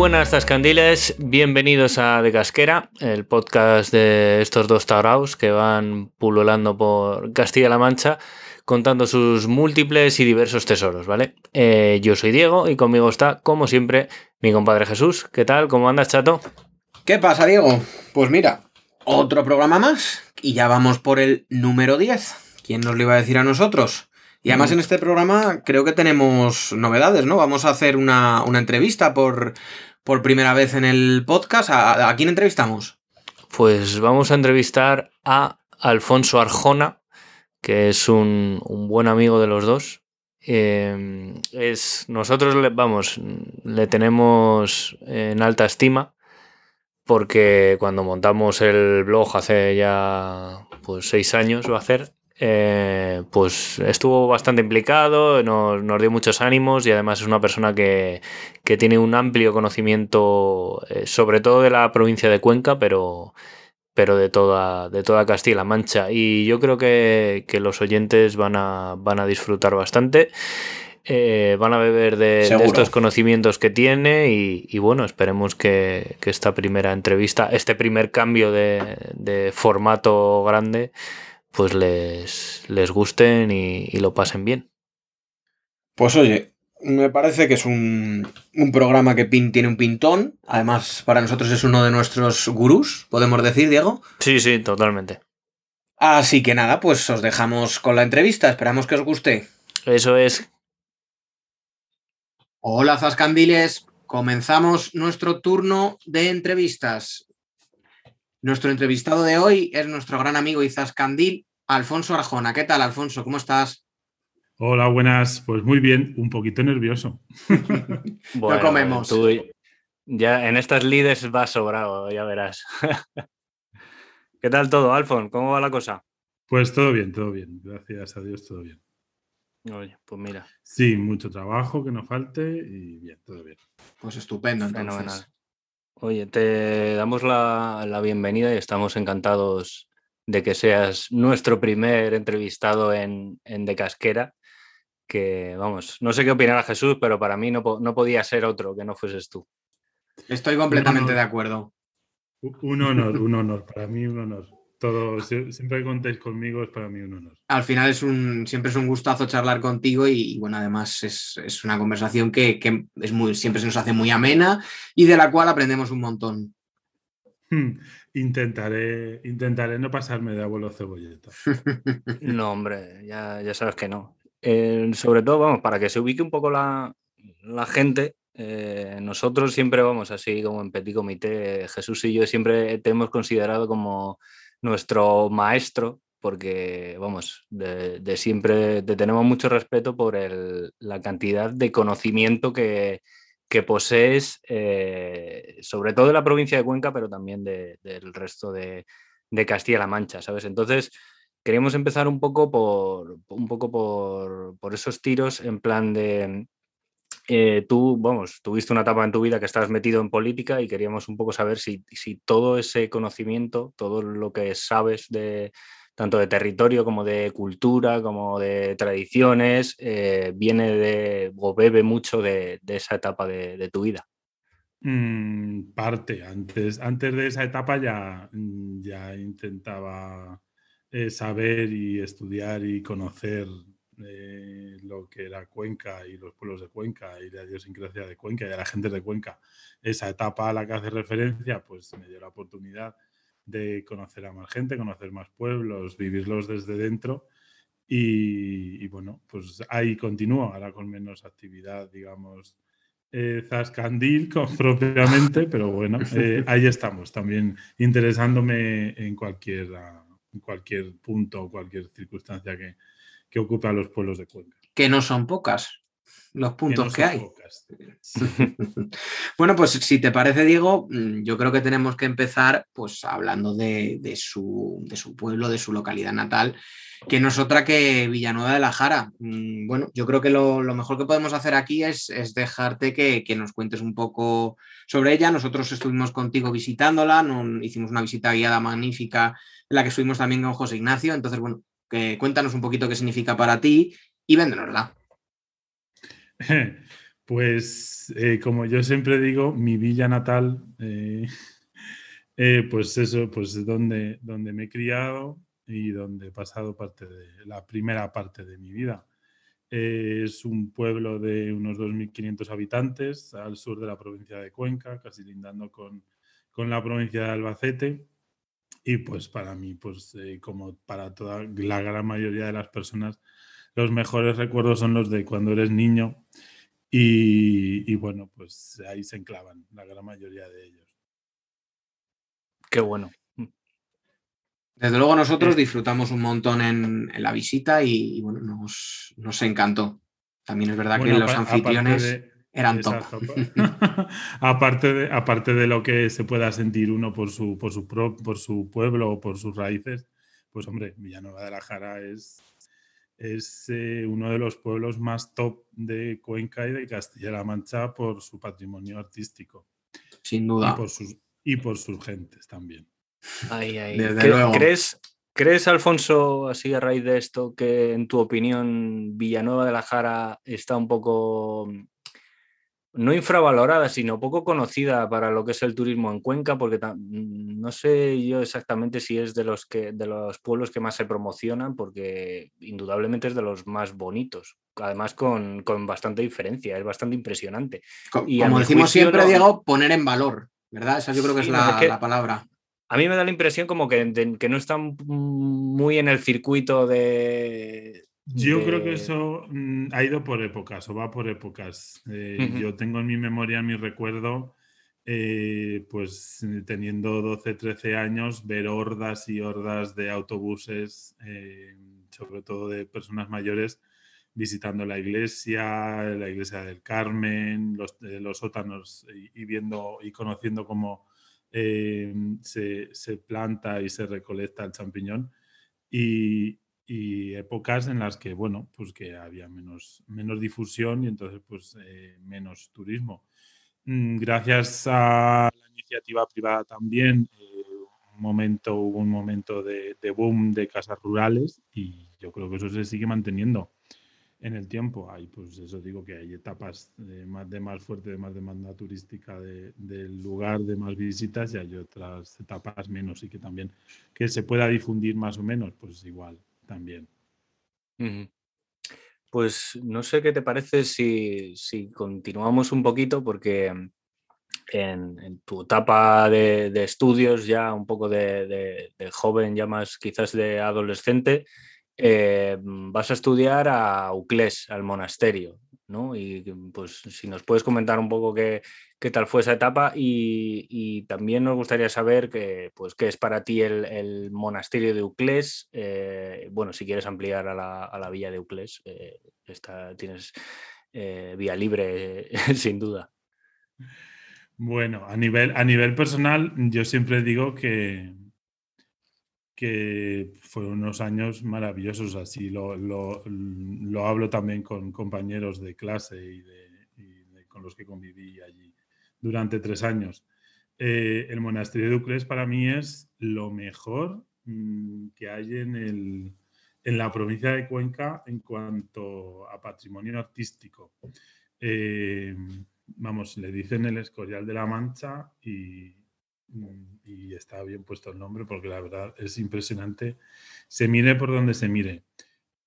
Buenas Tascandiles, bienvenidos a De Casquera, el podcast de estos dos tauraos que van pululando por Castilla-La Mancha contando sus múltiples y diversos tesoros, ¿vale? Eh, yo soy Diego y conmigo está, como siempre, mi compadre Jesús. ¿Qué tal? ¿Cómo andas, chato? ¿Qué pasa, Diego? Pues mira, otro programa más y ya vamos por el número 10. ¿Quién nos lo iba a decir a nosotros? Y además en este programa creo que tenemos novedades, ¿no? Vamos a hacer una, una entrevista por, por primera vez en el podcast. ¿A, quién entrevistamos? Pues vamos a entrevistar a Alfonso Arjona, que es un, buen amigo de los dos. Eh, es, nosotros, le, vamos, le tenemos en alta estima porque cuando montamos el blog hace ya pues seis años va a hacer, eh, pues estuvo bastante implicado, nos, nos, dio muchos ánimos y además es una persona que, que tiene un amplio conocimiento eh, sobre todo de la provincia de Cuenca, pero, pero de toda, de toda Castilla-La Mancha. Y yo creo que, que, los oyentes van a, van a disfrutar bastante. Eh, van a beber de, de, estos conocimientos que tiene y, y bueno, esperemos que, que, esta primera entrevista, este primer cambio de, de formato grande, pues les, les gusten y, y, lo pasen bien. Pues oye, me parece que es un, un, programa que pin, tiene un pintón. Además, para nosotros es uno de nuestros gurús, podemos decir, Diego. Sí, sí, totalmente. Así que nada, pues os dejamos con la entrevista. Esperamos que os guste. Eso es. Hola, Zascandiles. Comenzamos nuestro turno de entrevistas. Nuestro entrevistado de hoy es nuestro gran amigo Izascandil, Alfonso Arjona. ¿Qué tal, Alfonso? ¿Cómo estás? Hola, buenas. Pues muy bien, un poquito nervioso. bueno, no comemos. Tú ya en estas lides vas sobrado, ya verás. ¿Qué tal todo, Alfon? ¿Cómo va la cosa? Pues todo bien, todo bien. Gracias a Dios, todo bien. Oye, pues mira. Sí, mucho trabajo que no falte y bien, todo bien. Pues estupendo, entonces. Fenomenal. Oye, te damos la, la, bienvenida y estamos encantados de que seas nuestro primer entrevistado en, en De Casquera. Que vamos, no sé qué opinará Jesús, pero para mí no, no podía ser otro que no fueses tú. Estoy completamente de acuerdo. Un honor, un honor, para mí un honor. Todo, siempre que contéis conmigo es para mí un honor. Al final es un, siempre es un gustazo charlar contigo y, y bueno, además es, es, una conversación que, que, es muy, siempre se nos hace muy amena y de la cual aprendemos un montón. Hmm, intentaré, intentaré no pasarme de abuelo cebolleta. no, hombre, ya, ya sabes que no. Eh, sobre todo, vamos, para que se ubique un poco la, la gente, eh, nosotros siempre vamos así como en petit comité, Jesús y yo siempre te hemos considerado como nuestro maestro, porque, vamos, de, de siempre te tenemos mucho respeto por el, la cantidad de conocimiento que, que posees, eh, sobre todo de la provincia de Cuenca, pero también de, del resto de, de Castilla-La Mancha, ¿sabes? Entonces, queríamos empezar un poco por, un poco por, por esos tiros en plan de... Eh, tú, vamos, tuviste una etapa en tu vida que estabas metido en política y queríamos un poco saber si, si todo ese conocimiento, todo lo que sabes de tanto de territorio como de cultura, como de tradiciones, eh, viene de o bebe mucho de, esa etapa de, tu vida. Mm, parte, antes, antes de esa etapa ya, ya intentaba eh, saber y estudiar y conocer eh, lo que era Cuenca y los pueblos de Cuenca y la idiosincrasia de Cuenca y de la gente de Cuenca. Esa etapa a la que hace referencia, pues me dio la oportunidad de conocer a más gente, conocer más pueblos, vivirlos desde dentro. Y, bueno, pues ahí continúo, ahora con menos actividad, digamos, eh, Zascandil propiamente, pero bueno, eh, ahí estamos, también interesándome en cualquier, en cualquier punto o cualquier circunstancia que, que ocupe a los pueblos de Cuenca. Que no son pocas los puntos que, hay. bueno, pues si te parece, Diego, mm, yo creo que tenemos que empezar pues hablando de, su, de su, pueblo, de su localidad natal, que no es otra que Villanueva de la Jara. Mm, bueno, yo creo que lo, mejor que podemos hacer aquí es, dejarte que, nos cuentes un poco sobre ella. Nosotros estuvimos contigo visitándola, hicimos una visita guiada magnífica en la que estuvimos también con José Ignacio. Entonces, bueno, que cuéntanos un poquito qué significa para ti y véndenosla. Pues eh, como yo siempre digo, mi villa natal, eh, eh, pues eso, pues es donde, donde me he criado y donde he pasado parte de la primera parte de mi vida. es un pueblo de unos 2.500 habitantes al sur de la provincia de Cuenca, casi lindando con, con la provincia de Albacete. Y pues para mí, pues como para toda la gran mayoría de las personas, los mejores recuerdos son los de cuando eres niño y, bueno, pues ahí se enclavan la gran mayoría de ellos. Qué bueno. Mm. Desde luego nosotros disfrutamos un montón en, la visita y, bueno, nos, nos, encantó. También es verdad que los anfitriones eran top. aparte, de, aparte de lo que se pueda sentir uno por su, por su, por su pueblo o por sus raíces, pues hombre, Villanueva de la Jara es es eh, uno de los pueblos más top de Cuenca y de Castilla-La Mancha por su patrimonio artístico. Sin duda. Y por sus, y por sus gentes también. ¿Crees, ¿Crees, Alfonso, así a raíz de esto, que en tu opinión Villanueva de la Jara está un poco no infravalorada, sino poco conocida para lo que es el turismo en Cuenca, porque no sé yo exactamente si es de los, que, de los pueblos que más se promocionan, porque indudablemente es de los más bonitos, además con, bastante diferencia, es bastante impresionante. y como decimos siempre, Diego, poner en valor, ¿verdad? Esa yo creo que es, la, palabra. A mí me da la impresión como que, que no están muy en el circuito de, yo creo que eso mm, ha ido por épocas o va por épocas. Eh, yo tengo en mi memoria, en mi recuerdo, eh, pues teniendo 12, 13 años, ver hordas y hordas de autobuses, eh, sobre todo de personas mayores, visitando la iglesia, la iglesia del Carmen, los, los sótanos y, viendo y conociendo cómo se, se, planta y se recolecta el champiñón. Y, y épocas en las que, bueno, pues que había menos, menos difusión y entonces pues eh, menos turismo. Mm, gracias a la iniciativa privada también, eh, un momento, hubo un momento de, boom de casas rurales y yo creo que eso se sigue manteniendo en el tiempo. Hay, pues eso digo que hay etapas de más, de más fuerte, de más demanda turística del lugar, de más visitas y hay otras etapas menos y que también que se pueda difundir más o menos, pues igual también. Pues no sé qué te parece si, continuamos un poquito, porque en, tu etapa de, estudios, ya un poco de, joven, ya más quizás de adolescente, eh, vas a estudiar a Uclés, al monasterio. Y pues si nos puedes comentar un poco qué, qué tal fue esa etapa y, también nos gustaría saber que, pues, qué es para ti el, monasterio de Uclés. Eh, bueno, si quieres ampliar a la, villa de Uclés, eh, tienes eh, vía libre sin duda. Bueno, a nivel, a nivel personal, yo siempre digo que, que fueron unos años maravillosos, así lo, lo, hablo también con compañeros de clase y, con los que conviví allí durante tres años. Eh, el monasterio de Uclés para mí es lo mejor mm, que hay en, el, en la provincia de Cuenca en cuanto a patrimonio artístico. Eh, vamos, le dicen el Escorial de la Mancha y, y está bien puesto el nombre porque la verdad es impresionante. Se mire por donde se mire.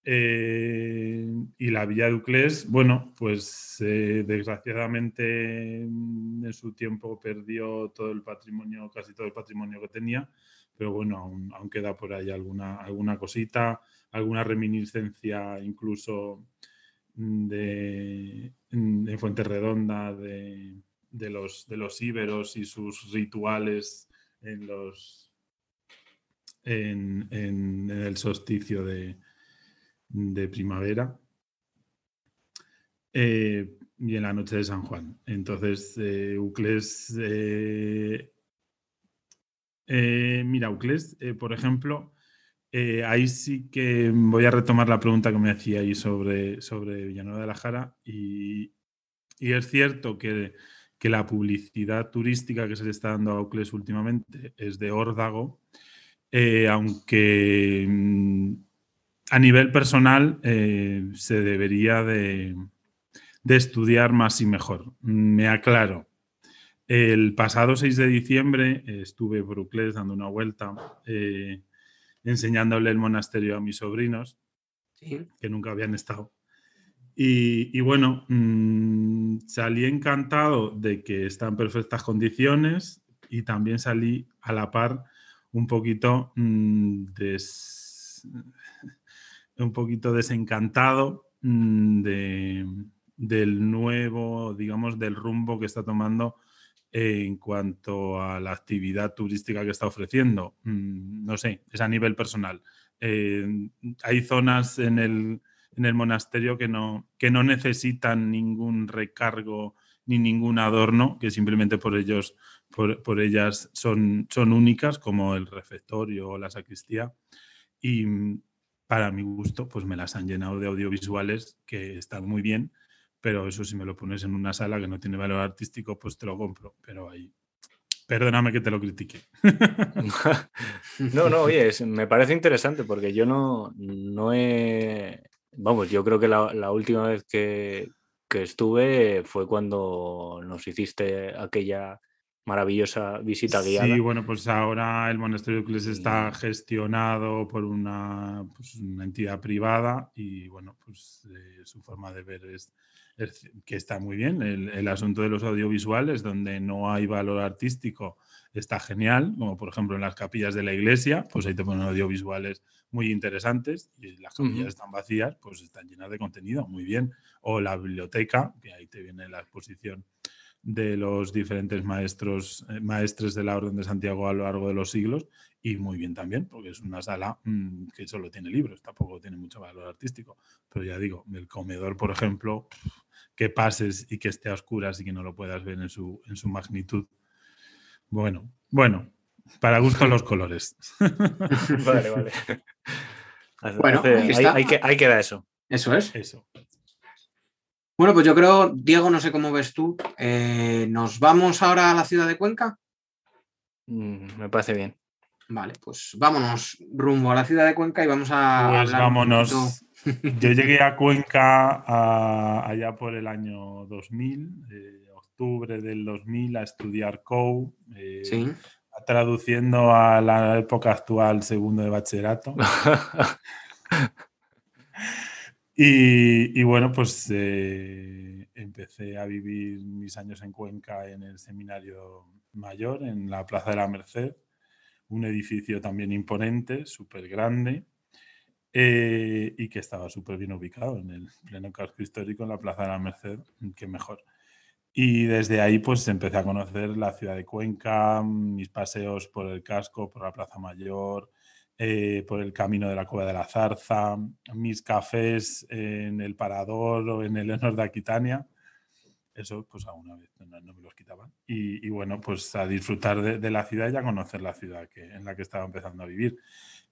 Eh, y la Villa Duclés, bueno, pues eh, desgraciadamente en su tiempo perdió todo el patrimonio, casi todo el patrimonio que tenía, pero bueno, aún, queda por ahí alguna, alguna cosita, alguna reminiscencia incluso de, de Fuente Redonda, de, de, los, de los íberos y sus rituales en, los, en, en el solsticio de, de primavera. Eh, y en la noche de San Juan. Entonces, eh, Uclés, eh, mira, Uclés, por ejemplo, ahí sí que voy a retomar la pregunta que me hacía ahí sobre, sobre Villanueva de la Jara y, y es cierto que, que, la publicidad turística que se le está dando a Uclés últimamente es de órdago, aunque mm, a nivel personal se debería de de estudiar más y mejor. Me aclaro. El pasado 6 de diciembre estuve por Uclés dando una vuelta, eh, enseñándole el monasterio a mis sobrinos, que nunca habían estado. Y, bueno, mm, salí encantado de que está en perfectas condiciones y también salí a la par un poquito, mm, un poquito desencantado mm, de, del nuevo, digamos, del rumbo que está tomando en cuanto a la actividad turística que está ofreciendo. No sé, es a nivel personal. Eh, hay zonas en el, en el monasterio que no, que no necesitan ningún recargo ni ningún adorno, que simplemente por ellos, por, ellas son, son únicas, como el refectorio o la sacristía. Y para mi gusto, pues me las han llenado de audiovisuales que están muy bien pero eso si me lo pones en una sala que no tiene valor artístico, pues te lo compro, pero ahí... Perdóname que te lo critique. no, no, oye, me parece interesante porque yo no, no he... Vamos, yo creo que la, última vez que, que estuve fue cuando nos hiciste aquella maravillosa visita guiada. Sí, bueno, pues ahora el monasterio de Cles está gestionado por una, pues, una, entidad privada y bueno, pues eh, su forma de ver es que está muy bien. El, asunto de los audiovisuales, donde no hay valor artístico, está genial, como por ejemplo en las capillas de la iglesia, pues ahí te ponen audiovisuales muy interesantes y las capillas están vacías, pues están llenas de contenido, muy bien. O la biblioteca, que ahí te viene la exposición de los diferentes maestros, eh, maestres de la Orden de Santiago a lo largo de los siglos y muy bien también, porque es una sala mm, que solo tiene libros, tampoco tiene mucho valor artístico. Pero ya digo, el comedor, por ejemplo, que pases y que esté a oscuras y que no lo puedas ver en su, en su magnitud. Bueno, bueno, para gusto los colores. vale, vale. Bueno, ahí, que, ahí queda eso. Eso es. Eso. Bueno, pues yo creo, Diego, no sé cómo ves tú. Eh, ¿Nos vamos ahora a la ciudad de Cuenca? Mm, me parece bien. Vale, pues vámonos rumbo a la ciudad de Cuenca y vamos a. Pues vámonos. Yo llegué a Cuenca allá por el año 2000, eh, octubre del 2000, a estudiar COU. Eh, traduciendo a la época actual, segundo de bachillerato. Y, bueno, pues eh, empecé a vivir mis años en Cuenca en el seminario mayor, en la Plaza de la Merced, un edificio también imponente, súper grande, eh, y que estaba súper bien ubicado en el pleno casco histórico, en la Plaza de la Merced, que mejor. Y desde ahí pues empecé a conocer la ciudad de Cuenca, mis paseos por el casco, por la Plaza Mayor, eh, por el camino de la Cueva de la Zarza, mis cafés en el Parador o en el Honor de Aquitania. Eso, pues alguna vez no, me los quitaban. Y, bueno, pues a disfrutar de, la ciudad y a conocer la ciudad que, en la que estaba empezando a vivir.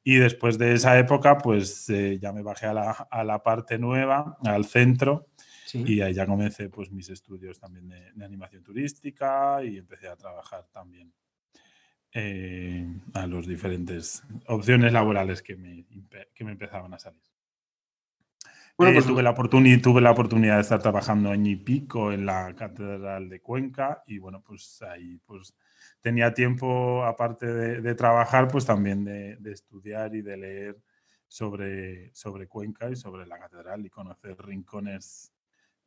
Y después de esa época, pues eh, ya me bajé a la, a la, parte nueva, al centro, y ahí ya comencé pues mis estudios también de, de animación turística y empecé a trabajar también eh, a las diferentes opciones laborales que me, que me empezaban a salir. Bueno, eh, pues tuve, la tuve la oportunidad de estar trabajando año y pico en la Catedral de Cuenca y bueno, pues ahí pues tenía tiempo, aparte de, trabajar, pues también de, estudiar y de leer sobre, sobre Cuenca y sobre la catedral y conocer rincones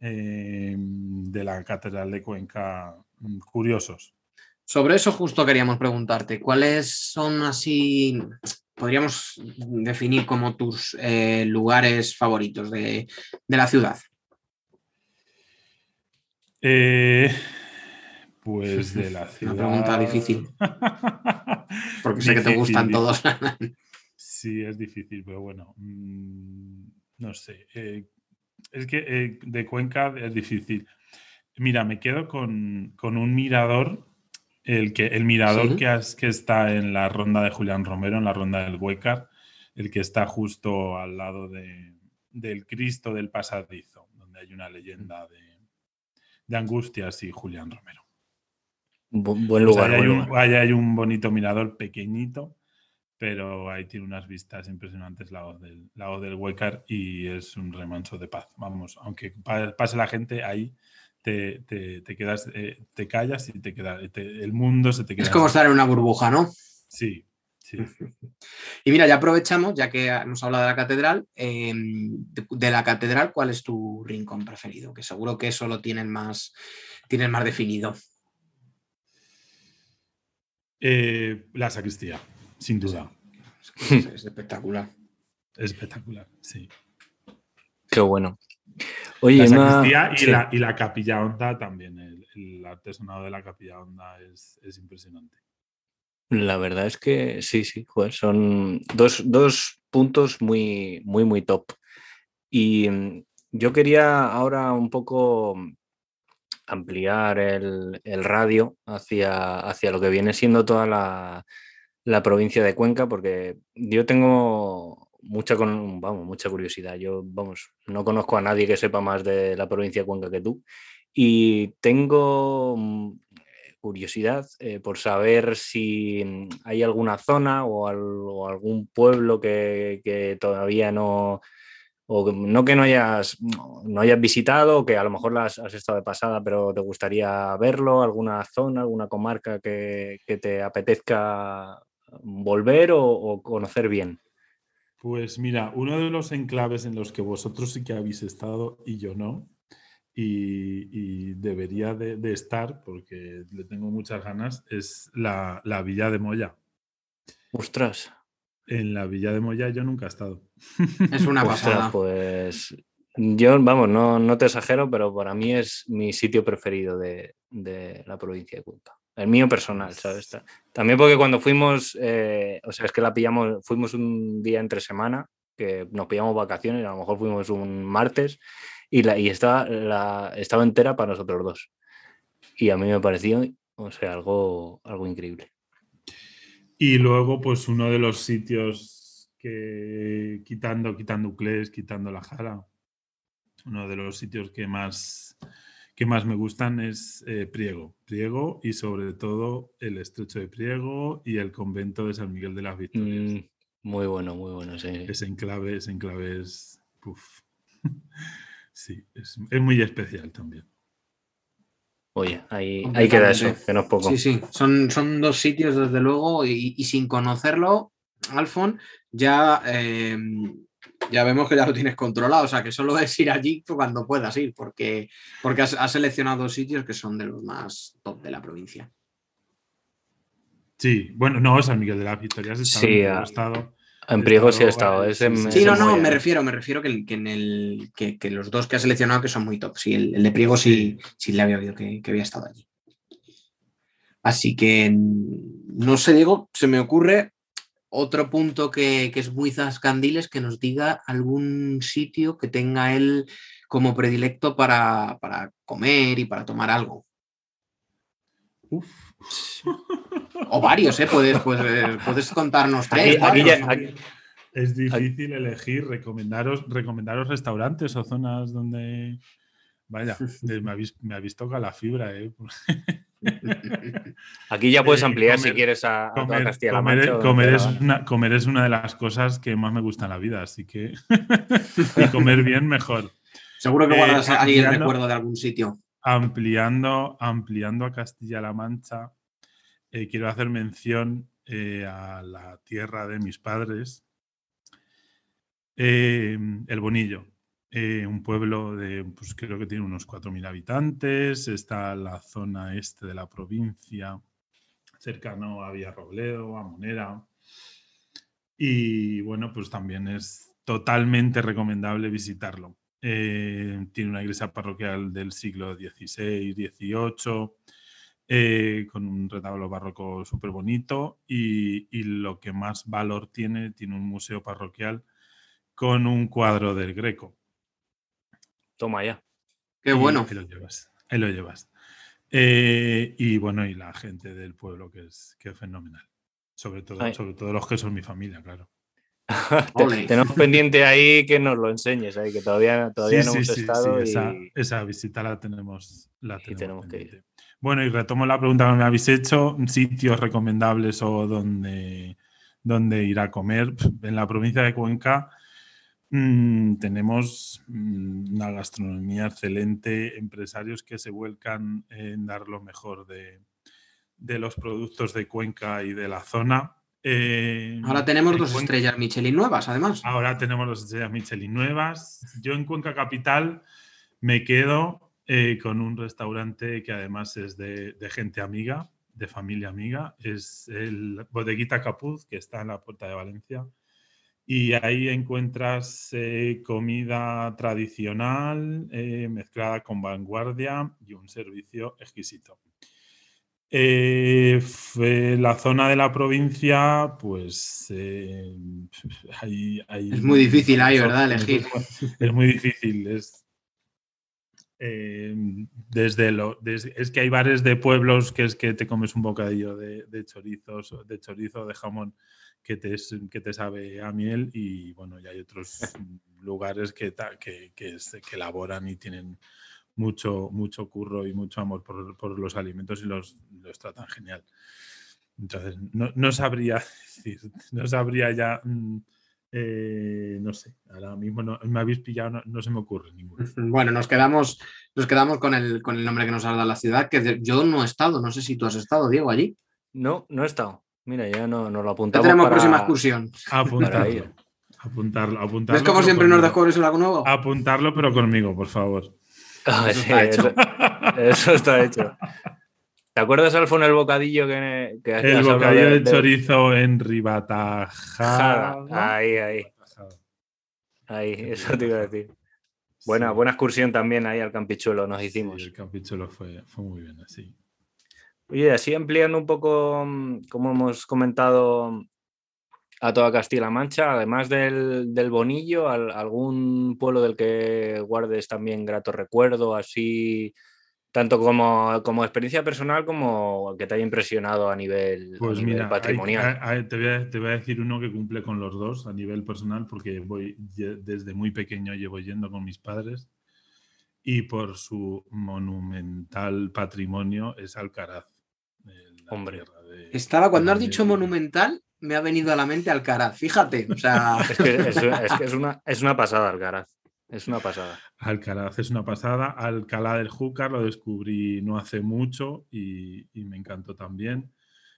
eh, de la Catedral de Cuenca mm, curiosos. Sobre eso justo queríamos preguntarte, ¿cuáles son así, podríamos definir como tus eh, lugares favoritos de, la ciudad? Eh, pues de la ciudad. Una pregunta difícil. Porque sé que te gustan todos. sí, es difícil, pero bueno. Mm, no sé. Eh, es que eh, de Cuenca es difícil. Mira, me quedo con, un mirador. El, que, el mirador que, que está en la ronda de Julián Romero, en la ronda del Huecar, el que está justo al lado de, del Cristo del Pasadizo, donde hay una leyenda de, de Angustias y Julián Romero. buen pues lugar. ahí, hay un, bonito mirador pequeñito, pero ahí tiene unas vistas impresionantes la del, lago del Huecar y es un remanso de paz. Vamos, aunque pase la gente ahí, te, quedas, eh, te callas y te queda, el mundo se te queda. Es como estar en una burbuja, ¿no? Sí, Y mira, ya aprovechamos, ya que nos habla de la catedral, em, de, la catedral, ¿cuál es tu rincón preferido? Que seguro que eso lo tienen más, tienen más definido. Eh, la sacristía, sin duda. Es, espectacular. espectacular, sí. Qué bueno. Oye, la sacristía y, la, capilla honda también. El, artesonado de la capilla honda es impresionante. La verdad es que sí, sí, son dos, puntos muy, muy, muy top. Y mm, yo quería ahora un poco ampliar el, radio hacia, hacia, lo que viene siendo toda la, provincia de Cuenca, porque yo tengo mucha, vamos, mucha curiosidad. Yo, vamos, no conozco a nadie que sepa más de la provincia de Cuenca que tú. Y tengo mm, curiosidad eh, por saber si mm, hay alguna zona o, algún pueblo que, todavía no, o no que no hayas, no hayas visitado, que a lo mejor las has estado de pasada, pero te gustaría verlo, alguna zona, alguna comarca que, te apetezca volver o, conocer bien. Pues mira, uno de los enclaves en los que vosotros sí que habéis estado y yo no, y, debería de, estar, porque le tengo muchas ganas, es la, Villa de Moya. Ostras. En la Villa de Moya yo nunca he estado. Es una pasada. pues yo, vamos, no, no, te exagero, pero para mí es mi sitio preferido de, la provincia de Cuenca. El mío personal, ¿sabes? También porque cuando fuimos, eh, o sea, es que la pillamos, fuimos un día entre semana, que nos pillamos vacaciones, a lo mejor fuimos un martes y, la, y estaba, la, estaba entera para nosotros dos. Y a mí me pareció, o sea, algo, algo increíble. Y luego, pues uno de los sitios que, quitando, quitando Uclés, quitando la Jara, uno de los sitios que más, que más me gustan es eh, Priego. Priego y sobre todo el Estrecho de Priego y el convento de San Miguel de las Victorias. Mm, muy bueno, muy bueno, sí. Ese enclave, ese enclave es... Sí, es, muy especial también. Oye, ahí, queda eso, que no es poco. Sí, sí, son, son dos sitios desde luego y, sin conocerlo, Alfon, ya, em, ya vemos que ya lo tienes controlado, o sea que solo es ir allí cuando puedas ir, porque, porque has, seleccionado sitios que son de los más top de la provincia. Sí, bueno, no, San Miguel de las Victorias está sí, en estado. En Priego sí ha estado. sí, no, no, me refiero, me refiero que, en el, que, los dos que ha seleccionado que son muy top. Sí, el, de Priego sí, sí le había oído que, había estado allí. Así que, no sé, Diego, se me ocurre otro punto que, es muy zascandiles, que nos diga algún sitio que tenga él como predilecto para, comer y para tomar algo. Uf. O varios, ¿eh? Puedes, pues, eh, puedes contarnos tres. es difícil elegir, recomendaros, recomendaros restaurantes o zonas donde. Vaya, me habéis, me habéis tocado la fibra, ¿eh? Aquí ya puedes eh, ampliar si quieres a, comer, Castilla-La Mancha. Comer, es una, comer es una de las cosas que más me gusta en la vida, así que. y comer bien, mejor. Seguro que guardas eh, ahí el recuerdo de algún sitio. Ampliando, ampliando a Castilla-La Mancha, eh, quiero hacer mención eh, a la tierra de mis padres, El Bonillo, eh, un pueblo de, pues creo que tiene unos 4.000 habitantes, está la zona este de la provincia, cercano a Villarrobledo, a Monera. Y bueno, pues también es totalmente recomendable visitarlo. eh, tiene una iglesia parroquial del siglo XVI, XVIII, eh, con un retablo barroco súper bonito y, lo que más valor tiene, tiene un museo parroquial con un cuadro del Greco. Toma ya. Qué bueno. Ahí lo llevas. Ahí lo llevas. Eh, y bueno, y la gente del pueblo, que es, que es fenomenal. Sobre todo, sobre todo los que son mi familia, claro. Tenemos pendiente ahí que nos lo enseñes, ahí, que todavía, todavía no hemos estado. esa, esa, visita la tenemos, la tenemos, que ir. Bueno, y retomo la pregunta que me habéis hecho: sitios recomendables o donde, donde ir a comer. En la provincia de Cuenca mm, tenemos mm, una gastronomía excelente, empresarios que se vuelcan en dar lo mejor de, de los productos de Cuenca y de la zona. Eh, ahora tenemos dos estrellas Michelin nuevas, además. Ahora tenemos dos estrellas Michelin nuevas. Yo en Cuenca Capital me quedo eh, con un restaurante que además es de, gente amiga, de familia amiga. Es el Bodeguita Capuz, que está en la puerta de Valencia. Y ahí encuentras eh, comida tradicional mezclada con vanguardia y un servicio exquisito. Eh, la zona de la provincia, pues eh, es muy difícil ahí, ¿verdad? Elegir. Es muy difícil. Es, eh, desde lo, es que hay bares de pueblos que es que te comes un bocadillo de, chorizos, de chorizo, de jamón que te, que te sabe a miel y bueno, y hay otros lugares que, que, que elaboran y tienen mucho, mucho curro y mucho amor por, los alimentos y los, los, tratan genial. Entonces, no, sabría decir, no sabría ya, mm, eh, no sé, ahora mismo no, me habéis pillado, no, se me ocurre ninguno. Bueno, nos quedamos, nos quedamos con, el, con el nombre que nos ha dado la ciudad, que yo no he estado, no sé si tú has estado, Diego, allí. No, no he estado. Mira, ya no, lo apuntamos. Ya tenemos próxima excursión. Apuntarlo. Apuntarlo, apuntarlo. ¿Ves como siempre nos descubres algo nuevo? Apuntarlo, pero conmigo, por favor. Ah, eso, está hecho. Eso, está hecho. ¿Te acuerdas, Alfon, el bocadillo que, que El bocadillo de, chorizo en Ribatajada. Ahí, ahí. Ahí, eso te iba a decir. Buena, buena excursión también ahí al Campichuelo nos hicimos. el Campichuelo fue, fue muy bien, así. Oye, así ampliando un poco, mm, como hemos comentado, a toda Castilla-La Mancha, además del, Bonillo, algún pueblo del que guardes también grato recuerdo, así, tanto como, como experiencia personal como que te haya impresionado a nivel, pues patrimonial. te, voy a, te, voy a, decir uno que cumple con los dos a nivel personal, porque voy desde muy pequeño llevo yendo con mis padres y por su monumental patrimonio es Alcaraz. Hombre. Estaba, cuando has dicho monumental, me ha venido a la mente Alcaraz, fíjate. O sea... es, que, es, una, es una pasada Alcaraz. Es una pasada. Alcaraz es una pasada. Alcalá del Júcar lo descubrí no hace mucho y, me encantó también.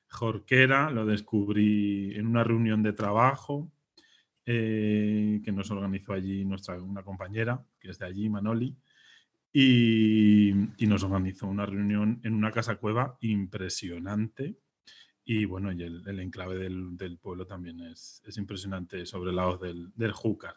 Jorquera lo descubrí en una reunión de trabajo eh, que nos organizó allí nuestra una compañera, que es de allí, Manoli, y, y nos organizó una reunión en una casa cueva impresionante y bueno, y el, enclave del, pueblo también es, impresionante sobre el lado del, del Júcar.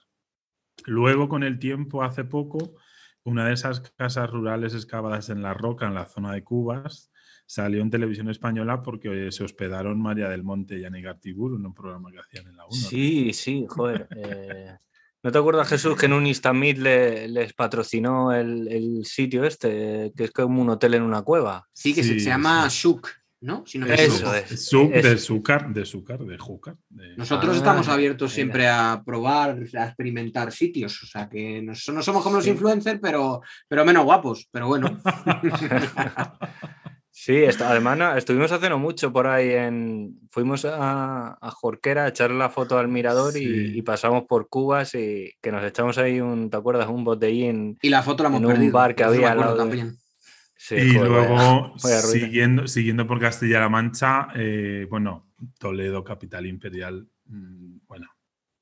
Luego, con el tiempo, hace poco, una de esas casas rurales excavadas en la roca, en la zona de Cubas, salió en televisión española porque se hospedaron María del Monte y Anígar Tibur en un programa que hacían en la 1. Sí, sí, joder. Eh, ¿No te acuerdas, Jesús, que en un Instamit les patrocinó el, sitio este, que es como un hotel en una cueva? Sí, que se, llama Shuk. ¿no? Eso es. de azúcar, de azúcar, de júcar. Nosotros ah, estamos abiertos siempre a probar, a experimentar sitios. O sea que no, somos como los influencers, pero, pero menos guapos. Pero bueno. Sí, además estuvimos hace no mucho por ahí en. Fuimos a, Jorquera a echarle la foto al mirador y, pasamos por Cubas y que nos echamos ahí un, ¿te acuerdas? Un botellín. Y la foto la hemos en un bar que había al lado. También y luego, siguiendo, siguiendo por Castilla-La Mancha, eh, bueno, Toledo, capital imperial, mm, bueno.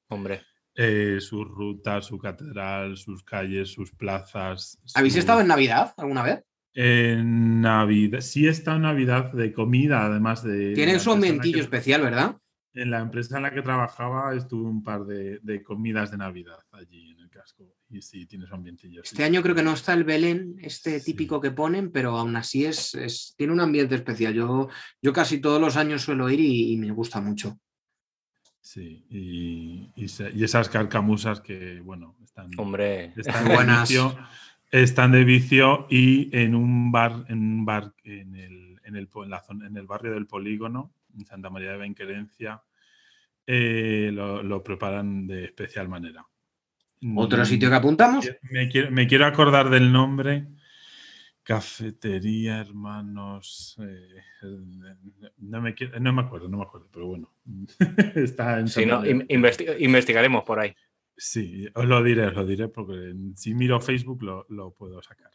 Hombre. Eh, sus rutas, su catedral, sus calles, sus plazas. ¿Habéis estado en Navidad alguna vez? En Navidad, sí en Navidad de comida, además de. Tiene su ambientillo especial, ¿verdad? en la empresa en la que trabajaba estuve un par de, de comidas de Navidad allí en el casco. Y sí, tiene su ambientillo. sí, Este año creo que no está el Belén, este Sí. típico que ponen, pero aún así es, es- tiene un ambiente especial. Yo, yo casi todos los años suelo ir y, y me gusta mucho. Sí, y, y se- y esas carcamusas que, bueno, están, Hombre, están Buenas. Están de vicio y en un bar, en un bar en el, en el, en la zona- en el barrio del Polígono, en Santa María de Benquerencia, eh, lo, lo preparan de especial manera. Otro Mm, sitio que apuntamos. Me quiero, me quiero acordar del nombre. Cafetería Hermanos. eh, no, me quiero- no me acuerdo, no me acuerdo, pero bueno. Está en si no, in- investigaremos por ahí. Sí, os lo diré, os lo diré, porque si miro Facebook lo, lo puedo sacar.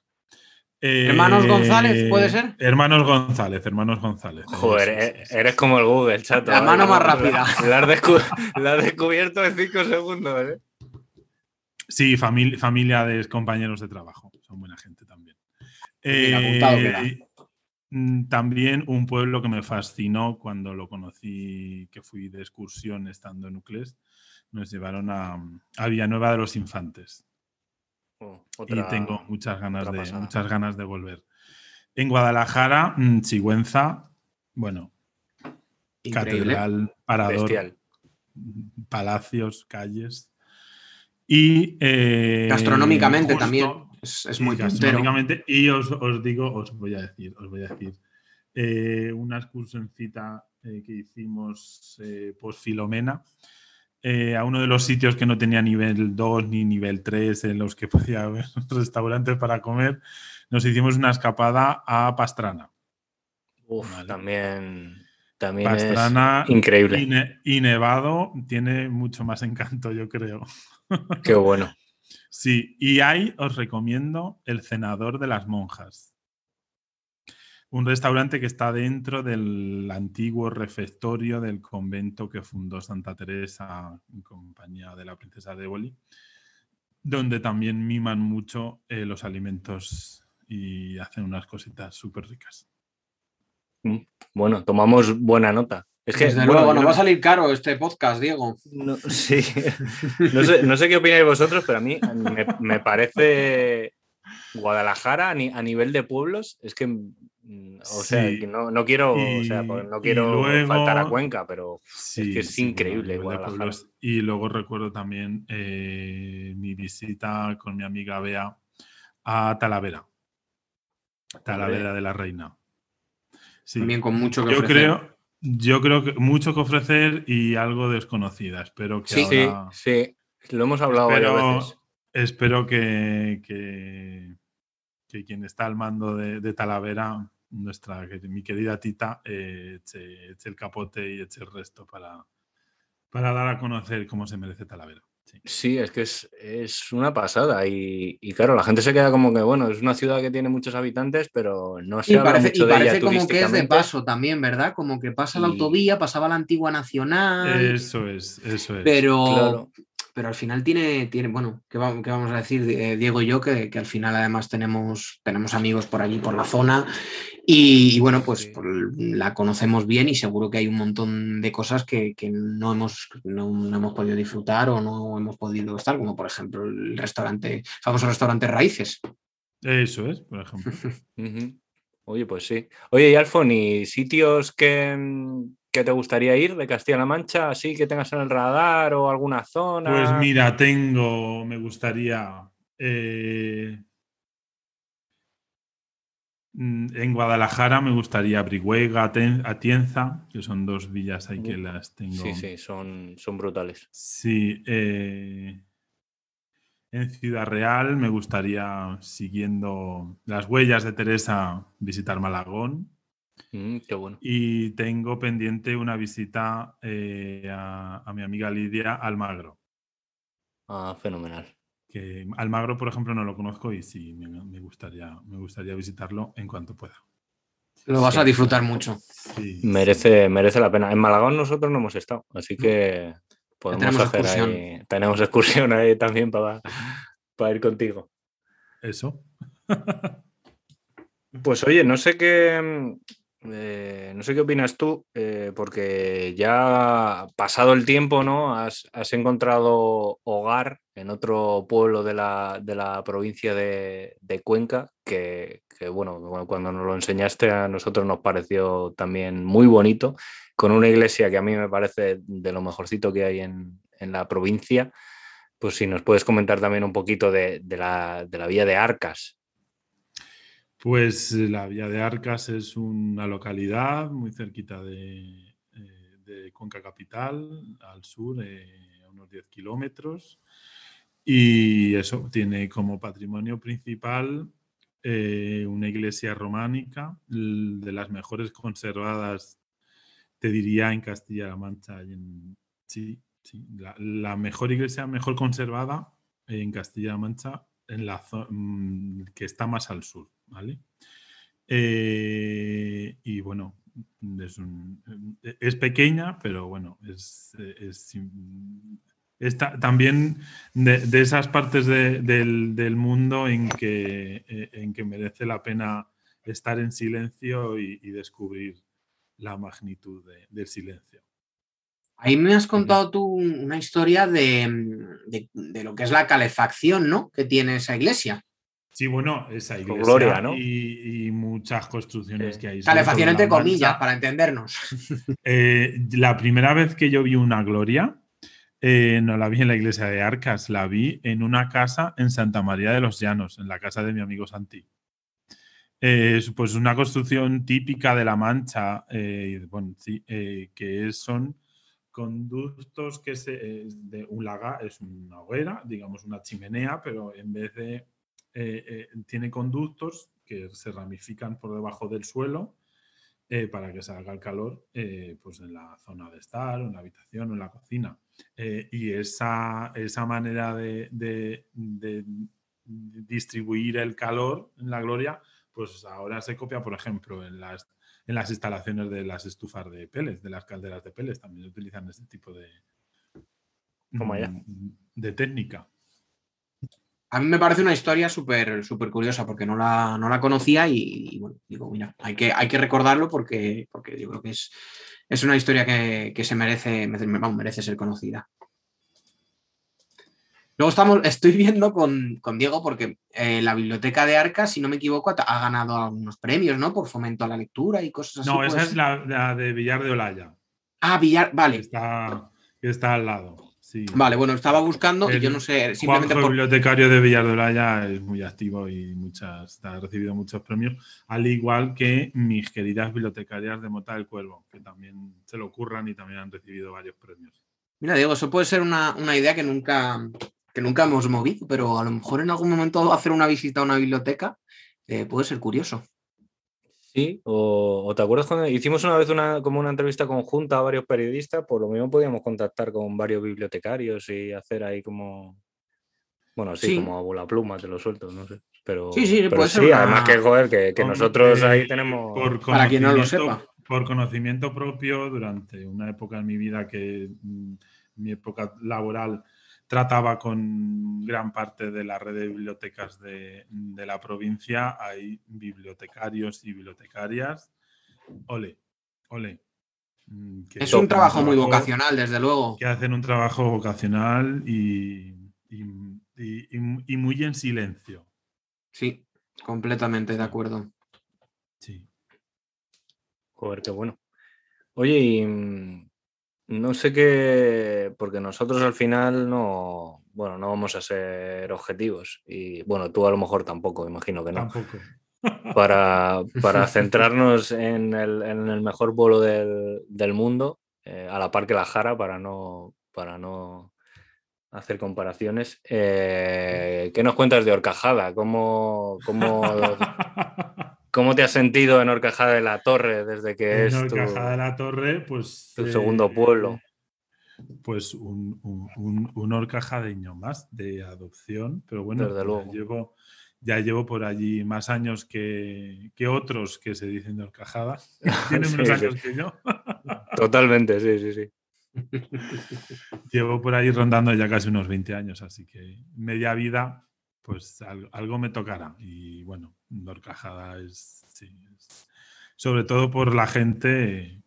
Eh, Hermanos González, ¿puede ser? Hermanos González, Hermanos González. Joder, eh, eres como el Google, chato. La ¿eh? mano más rápida. La, has descu- la has descubierto en cinco segundos, ¿eh? Sí, famili- familia de compañeros de trabajo. Son buena gente también. Pues mira, apuntado Eh, queda. También un pueblo que me fascinó cuando lo conocí, que fui de excursión estando en Uclés, nos llevaron a, a Villanueva de los Infantes. Oh, y tengo muchas ganas, de, pasada. muchas ganas de volver. En Guadalajara, mm, Sigüenza, bueno, Increíble. catedral, parador, Bestial. palacios, calles. Y eh, Gastronómicamente justo- también. Es, es muy gastronómicamente, y os, os digo, os voy a decir, os voy a decir, eh, una excursioncita eh, que hicimos eh, post Filomena eh, a uno de los sitios que no tenía nivel 2 ni nivel 3 en los que podía haber restaurantes para comer, nos hicimos una escapada a Pastrana. Uf, Vale. también, también Pastrana es increíble. y, ne- y Nevado tiene mucho más encanto, yo creo. Qué bueno. Sí, y ahí os recomiendo El Cenador de las Monjas. Un restaurante que está dentro del antiguo refectorio del convento que fundó Santa Teresa en compañía de la princesa de Éboli, donde también miman mucho eh, los alimentos y hacen unas cositas súper ricas. Bueno, tomamos buena nota. Es que, Desde bueno, luego, no- va a salir caro este podcast, Diego. no- sí. no, sé, no sé qué opináis vosotros, pero a mí me, me parece Guadalajara a, ni- a nivel de pueblos. Es que, mm, o sea, Sí. que no, no quiero, o sea, porque no quiero luego- faltar a Cuenca, pero Sí, que es sí, increíble Guadalajara. Y luego recuerdo también eh, mi visita con mi amiga Bea a Talavera. Talavera de la Reina. Sí. También con mucho que Yo ofrecer. creo, yo creo que mucho que ofrecer y algo desconocida. Espero que sí, sí, ahora. sí. Lo hemos hablado espero, varias veces. espero que, que, que quien está al mando de, de Talavera, nuestra, mi querida Tita, eh, eche, eche el capote y eche el resto para, para dar a conocer cómo se merece Talavera. Sí. Sí, es que es, es una pasada. Y, y claro, la gente se queda como que, bueno, es una ciudad que tiene muchos habitantes, pero no se Y habla parece, mucho y de ella parece como que es de paso también, ¿verdad? Como que pasa la Y- autovía, pasaba la antigua nacional. Eso es, eso es. Pero, Claro. pero al final tiene, tiene bueno, ¿qué, va- qué vamos a decir eh, Diego y yo? Que, que al final además tenemos, tenemos amigos por allí, por la zona, y, y bueno, pues la conocemos bien y seguro que hay un montón de cosas que, que no, hemos, no, no hemos podido disfrutar o no hemos podido estar, como por ejemplo el restaurante, famoso restaurante Raíces. Eso es, por ejemplo. Oye, pues sí. Oye, y Alfon, ¿y sitios que, que te gustaría ir de Castilla-La Mancha, así que tengas en el radar o alguna zona? Pues mira, tengo, me gustaría eh, en Guadalajara me gustaría Brihuega, Atienza, que son dos villas ahí que las tengo. Sí, sí, son, son brutales. Sí, eh, en Ciudad Real me gustaría, siguiendo las huellas de Teresa, visitar Malagón. Mm, qué bueno. Y tengo pendiente una visita eh, a, a mi amiga Lidia Almagro. Ah, fenomenal. Que Almagro, por ejemplo, no lo conozco y sí, me, me gustaría, me gustaría visitarlo en cuanto pueda. Lo vas Sí. a disfrutar mucho. Sí, Merece, merece la pena. En Malagón nosotros no hemos estado, así que podemos tenemos hacer excursión. ahí. Tenemos excursión ahí también para, para ir contigo. Eso. Pues oye, no sé qué. Eh, no sé qué opinas tú, eh, porque ya pasado el tiempo, ¿no? Has, encontrado hogar en otro pueblo de la, provincia de, Cuenca, que, bueno, cuando nos lo enseñaste a nosotros nos pareció también muy bonito, con una iglesia que a mí me parece de lo mejorcito que hay en, la provincia. Pues si nos puedes comentar también un poquito de, la, de la vía de Arcas, pues eh, la Vía de Arcas es una localidad muy cerquita de, eh, Cuenca Capital, al sur, eh, a unos 10 kilómetros. Y eso tiene como patrimonio principal una iglesia románica, de las mejores conservadas, te diría, en Castilla-La Mancha. sí, sí, la, mejor iglesia mejor conservada en Castilla-La Mancha, en la mm, que está más al sur. ¿Vale? Eh, y bueno, es, pequeña, pero bueno, es, también de, esas partes del, mundo en que, en que merece la pena estar en silencio y, descubrir la magnitud del silencio. Ahí me has contado tú una historia de, de, lo que es la calefacción, ¿no? Que tiene esa iglesia. Sí, bueno, esa iglesia y, muchas construcciones que hay. Calefacción entre comillas, para entendernos. Eh, la primera vez que yo vi una gloria, eh, no la vi en la iglesia de Arcas, la vi en una casa en Santa María de los Llanos, en la casa de mi amigo Santi. pues una construcción típica de La Mancha, eh, bueno, sí, que son conductos que se, de un laga, es una hoguera, digamos una chimenea, pero en vez de eh, eh, tiene conductos que se ramifican por debajo del suelo eh, para que salga el calor pues en la zona de estar, o en la habitación o en la cocina. y esa, esa manera de, distribuir el calor en la gloria, pues ahora se copia, por ejemplo, en las, en las instalaciones de las estufas de peles, de las calderas de peles, también utilizan este tipo de, mm, de técnica. A mí me parece una historia súper súper curiosa porque no la, no la conocía y, bueno, digo, mira, hay que, hay que recordarlo porque, porque yo creo que es, es una historia que, se merece, merece ser conocida. Luego estamos, estoy viendo con, Diego porque eh, la biblioteca de Arca, si no me equivoco, ha ganado algunos premios, ¿no? Por fomento a la lectura y cosas así. No, esa es la, de Villar de Olaya. Ah, Villar, vale. está, que está al lado. Vale, bueno, estaba buscando y yo no sé. Simplemente el bibliotecario de Villar es muy activo y muchas, ha recibido muchos premios, al igual que mis queridas bibliotecarias de Mota del Cuervo, que también se lo ocurran y también han recibido varios premios. Mira, Diego, eso puede ser una, idea que nunca, que nunca hemos movido, pero a lo mejor en algún momento hacer una visita a una biblioteca eh, puede ser curioso. Sí, o, te acuerdas cuando hicimos una vez una, como una entrevista conjunta a varios periodistas, por lo mismo podíamos contactar con varios bibliotecarios y hacer ahí como, bueno, sí, como la pluma, te lo suelto, no sé. Pero sí, sí, puede ser además que joder, que, nosotros ahí tenemos. Para quien no lo sepa. Por conocimiento propio, durante una época en mi vida que mm, mi época laboral trataba con gran parte de la red de bibliotecas de, la provincia. Hay bibliotecarios y bibliotecarias. Ole, ole. Mm, es un trabajo, muy vocacional, desde luego. Que hacen un trabajo vocacional y, y, muy en silencio. Sí, completamente de acuerdo. Sí. Joder, qué bueno. Oye, y mm, no sé qué, porque nosotros al final no, bueno, no vamos a ser objetivos y bueno, tú a lo mejor tampoco, imagino que no. Tampoco. Para, para centrarnos en el, mejor vuelo del, mundo, eh, a la par que la Jara, para no, para no hacer comparaciones. Eh, ¿Qué nos cuentas de Horcajada? ¿Cómo, cómo, ¿Cómo te has sentido en Horcajada de la Torre desde que es tu, de la Torre, pues... Tu segundo eh, pueblo. Pues un, un, horcajadeño más de adopción, pero bueno, Ya, llevo, ya llevo por allí más años que, otros que se dicen de Horcajada. Tienen menos años que yo. Totalmente, sí, sí, sí. Llevo por allí rondando ya casi unos 20 años, así que media vida, pues algo me tocará. Y bueno, Horcajada es, sobre todo por la gente,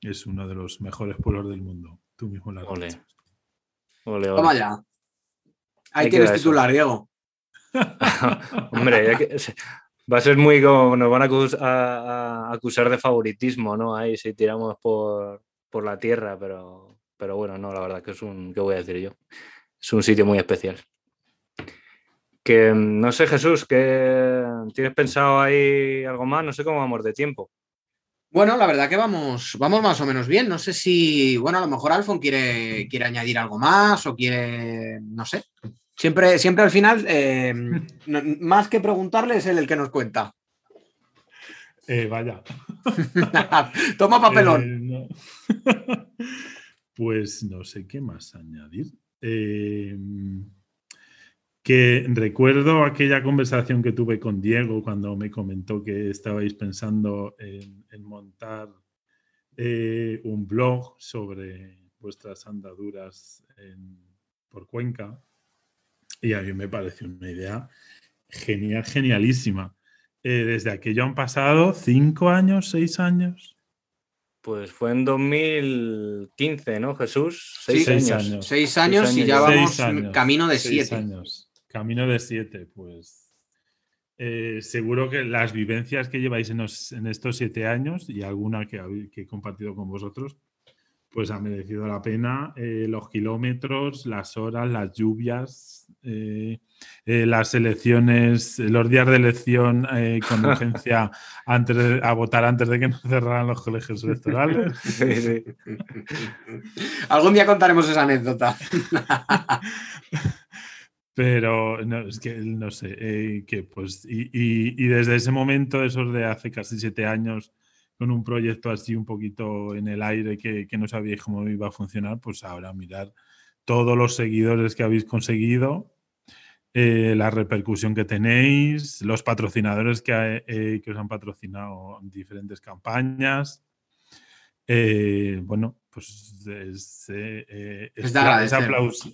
es uno de los mejores pueblos del mundo. Tú mismo la Ole. Ole, ole. Toma ya. Ahí Ahí tienes eso. titular, Diego. Hombre, ya que- se- va a ser muy como nos van a, acus- a- a acusar de favoritismo, ¿no? Ahí si tiramos por, por la tierra, pero, pero bueno, no, la verdad que es un, ¿qué voy a decir yo? Es un sitio muy especial. Que mm, no sé, Jesús, que tienes pensado ahí algo más, no sé cómo vamos de tiempo. Bueno, la verdad que vamos, vamos más o menos bien. No sé si, bueno, a lo mejor Alfon quiere, quiere añadir algo más o quiere, no sé. Siempre, siempre al final, eh, no- más que preguntarle, es él el que nos cuenta. Eh, vaya. Toma papelón. Eh, no. pues no sé qué más añadir. Eh, que recuerdo aquella conversación que tuve con Diego cuando me comentó que estabais pensando en, en montar eh, un blog sobre vuestras andaduras en- por Cuenca. Y a mí me pareció una idea genial, genialísima. Eh, desde aquello han pasado cinco años, seis años. Pues fue en 2015, ¿no, Jesús? Sí, Seis seis años. años. Seis años y años ya vamos camino de seis siete. años. Camino de siete, pues. eh, seguro que las vivencias que lleváis en, estos siete años y alguna que, he compartido con vosotros, pues ha merecido la pena. eh, los kilómetros, las horas, las lluvias, eh, eh, las elecciones, los días de elección con urgencia antes de- a votar antes de que nos cerraran los colegios electorales. Sí, sí. Algún día contaremos esa anécdota. Pero no, es que no sé, eh, que pues, y, y- y desde ese momento, esos de hace casi siete años, con un proyecto así un poquito en el aire que, que no sabíais cómo iba a funcionar, pues ahora mirar todos los seguidores que habéis conseguido, eh, la repercusión que tenéis, los patrocinadores que, eh, que os han patrocinado en diferentes campañas. Bueno, pues es, Es es es aplauso.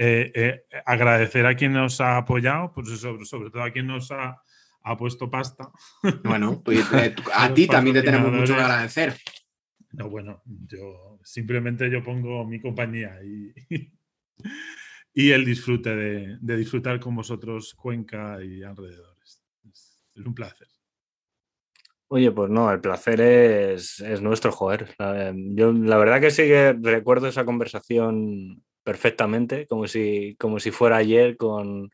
Eh, eh, agradecer a quien nos ha apoyado, pues sobre, sobre todo a quien nos ha, ha puesto pasta. Bueno, pues, eh, a ti también te tenemos mucho que agradecer. No, bueno, yo simplemente yo pongo mi compañía y, y el disfrute de, de disfrutar con vosotros Cuenca y alrededores. Es, es un placer. Oye, pues no, el placer es, es nuestro, joder. La- yo la verdad que sí que recuerdo esa conversación perfectamente, como si, como si fuera ayer, con,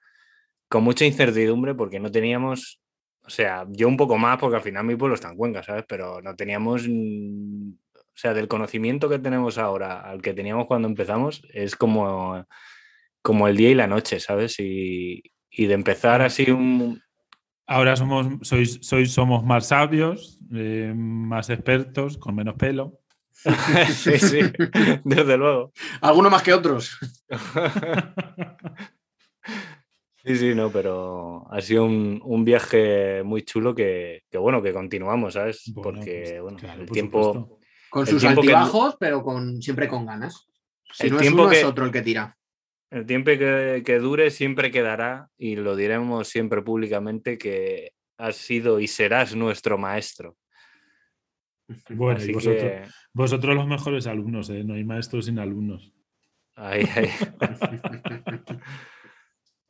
con mucha incertidumbre, porque no teníamos, o sea, yo un poco más, porque al final mi pueblo está en Cuenca, ¿sabes? Pero no teníamos, o sea, del conocimiento que tenemos ahora al que teníamos cuando empezamos, es como, como el día y la noche, ¿sabes? Y, y de empezar así un, Ahora somos, sois, sois, somos más sabios, eh, más expertos, con menos pelo. sí, sí, desde luego. Algunos más que otros. Sí, sí, no, pero ha sido un, un viaje muy chulo que, que, bueno, que continuamos, ¿sabes? Bueno, Porque, pues, bueno, claro, el por tiempo... supuesto. Con El sus tiempo que- altibajos, pero con, siempre con ganas. Si El no es tiempo uno, es otro el que tira. El tiempo que, que dure siempre quedará y lo diremos siempre públicamente que has sido y serás nuestro maestro. Bueno, Así y vosotros, que vosotros los mejores alumnos, ¿eh? no hay maestros sin alumnos. ahí, ahí.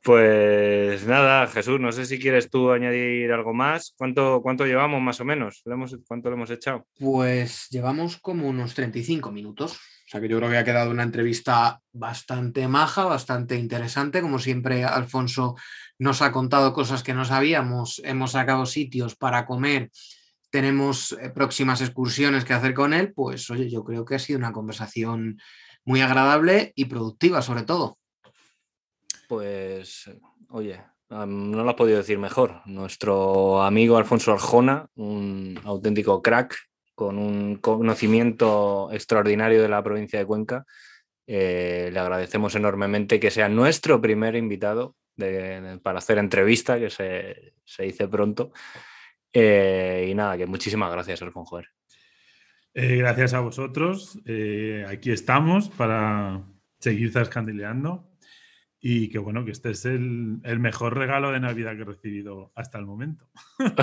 Pues nada, Jesús, no sé si quieres tú añadir algo más. ¿Cuánto, cuánto llevamos más o menos? ¿Le hemos- ¿Cuánto le hemos echado? Pues llevamos como unos 35 minutos. O sea que yo creo que ha quedado una entrevista bastante maja, bastante interesante. Como siempre, Alfonso nos ha contado cosas que no sabíamos. Hemos sacado sitios para comer. Tenemos eh, próximas excursiones que hacer con él. Pues oye, yo creo que ha sido una conversación muy agradable y productiva, sobre todo. Pues, oye, no lo has podido decir mejor. Nuestro amigo Alfonso Arjona, un auténtico crack con un conocimiento extraordinario de la provincia de Cuenca. eh, le agradecemos enormemente que sea nuestro primer invitado para hacer entrevista, que se, se dice pronto. Eh, y nada, que muchísimas gracias, joder. Eh, gracias a vosotros. eh, aquí estamos para seguir zascandileando. y que bueno, que este es el, mejor regalo de Navidad que he recibido hasta el momento.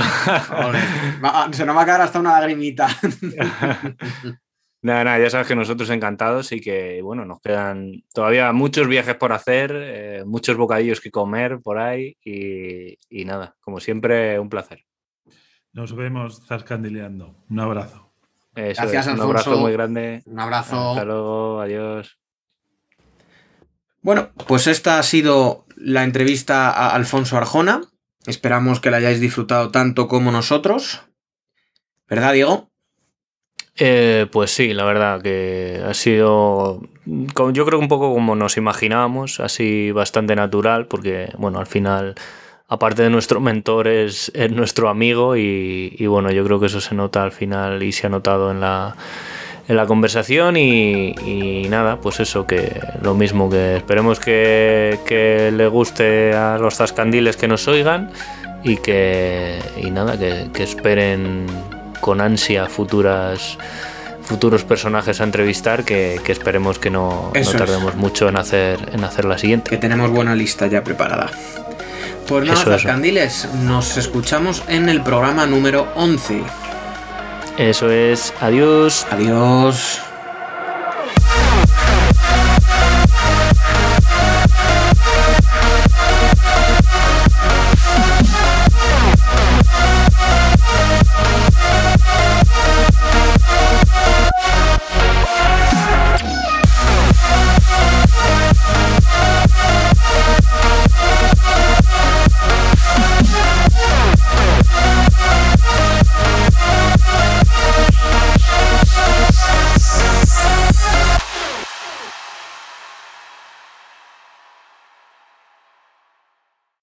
Ah, se nos va a quedar hasta una lagrimita. Nada, nada, ya sabes que nosotros encantados y que, bueno, nos quedan todavía muchos viajes por hacer, eh, muchos bocadillos que comer por ahí y, nada, como siempre, un placer. Nos vemos zascandileando. Un abrazo. Gracias, Un abrazo muy grande. Un abrazo. Hasta luego, adiós. Bueno, pues esta ha sido la entrevista a Alfonso Arjona. Esperamos que la hayáis disfrutado tanto como nosotros. ¿Verdad, Diego? Eh, pues sí, la verdad que ha sido, yo creo que un poco como nos imaginábamos, así bastante natural, porque bueno, al final, aparte de nuestro mentor, es, nuestro amigo y, bueno, yo creo que eso se nota al final y se ha notado en la, en la conversación y, nada, pues eso, que lo mismo, que esperemos que, le guste a los zascandiles que nos oigan y que, y nada, que, que esperen con ansia futuras futuros personajes a entrevistar que, esperemos que no, tardemos mucho en hacer, en hacer la siguiente. Que tenemos buena lista ya preparada. Pues nada, Candiles, nos escuchamos en el programa número 11. Eso es, adiós. Adiós.